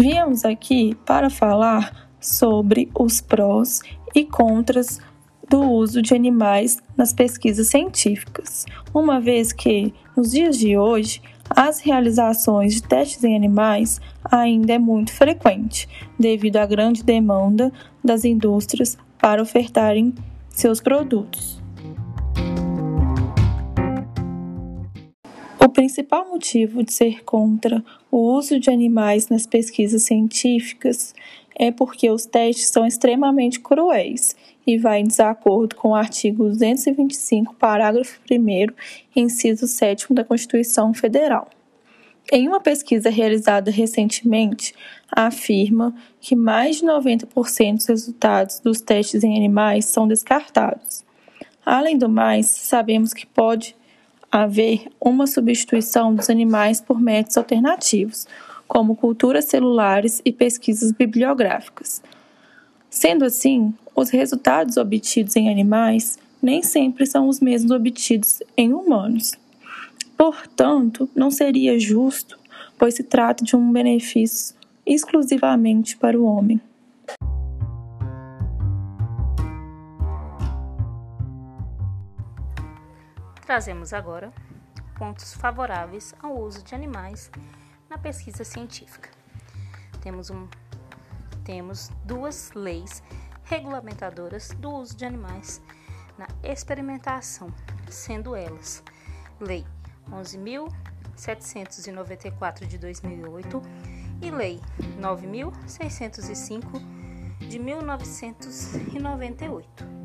Viemos aqui para falar sobre os prós e contras do uso de animais nas pesquisas científicas, uma vez que, nos dias de hoje, as realizações de testes em animais ainda é muito frequente, devido à grande demanda das indústrias para ofertarem seus produtos. Principal motivo de ser contra o uso de animais nas pesquisas científicas é porque os testes são extremamente cruéis e vai em desacordo com o artigo 225, parágrafo 1 inciso 7 da Constituição Federal. Em uma pesquisa realizada recentemente, afirma que mais de 90% dos resultados dos testes em animais são descartados. Além do mais, sabemos que pode haver uma substituição dos animais por métodos alternativos, como culturas celulares e pesquisas bibliográficas. Sendo assim, os resultados obtidos em animais nem sempre são os mesmos obtidos em humanos. Portanto, não seria justo, pois se trata de um benefício exclusivamente para o homem. Trazemos agora pontos favoráveis ao uso de animais na pesquisa científica. Temos, um, temos duas leis regulamentadoras do uso de animais na experimentação, sendo elas Lei 11.794 de 2008 e Lei 9.605 de 1998.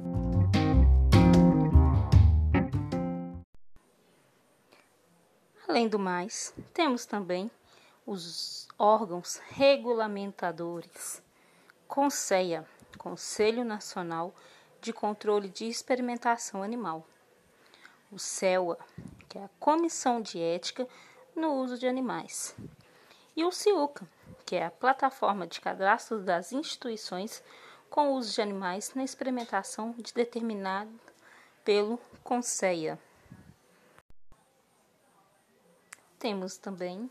Além do mais, temos também os órgãos regulamentadores, CONSEA, Conselho Nacional de Controle de Experimentação Animal, o CELA, que é a Comissão de Ética no Uso de Animais, e o CIUCA, que é a plataforma de cadastro das instituições com uso de animais na experimentação de determinado pelo CONSEA. Temos também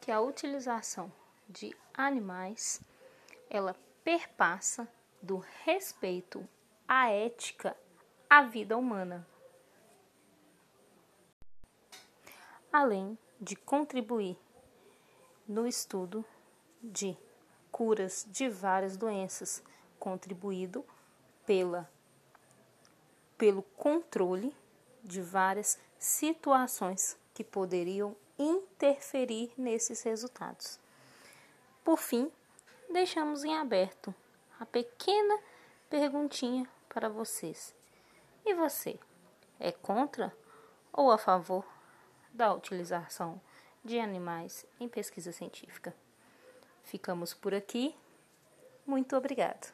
que a utilização de animais ela perpassa do respeito à ética à vida humana, além de contribuir no estudo de curas de várias doenças, contribuído pela pelo controle de várias situações que poderiam interferir nesses resultados. Por fim, deixamos em aberto a pequena perguntinha para vocês. E você é contra ou a favor da utilização de animais em pesquisa científica? Ficamos por aqui. Muito obrigada.